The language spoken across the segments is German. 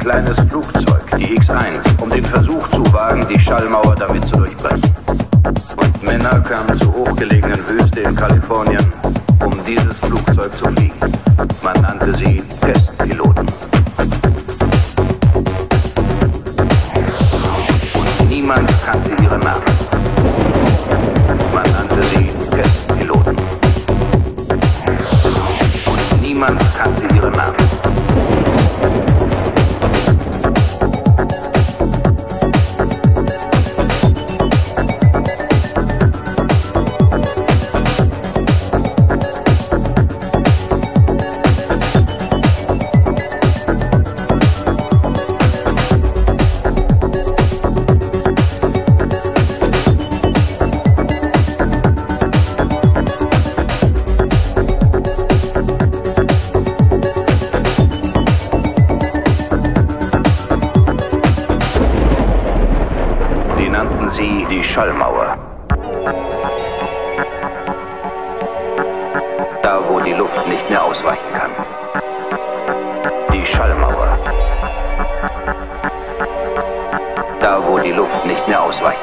Kleines Flugzeug, die X-1, um den Versuch zu wagen, die Schallmauer damit zu durchbrechen. Und Männer kamen zur hochgelegenen Wüste in Kalifornien, um dieses Flugzeug zu fliegen. Man nannte sie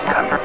Cover.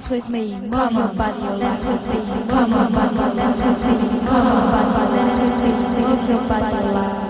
Dance with me, move your body, oh, dance with me, come on, dance with me, come on, dance with me, move your body, oh,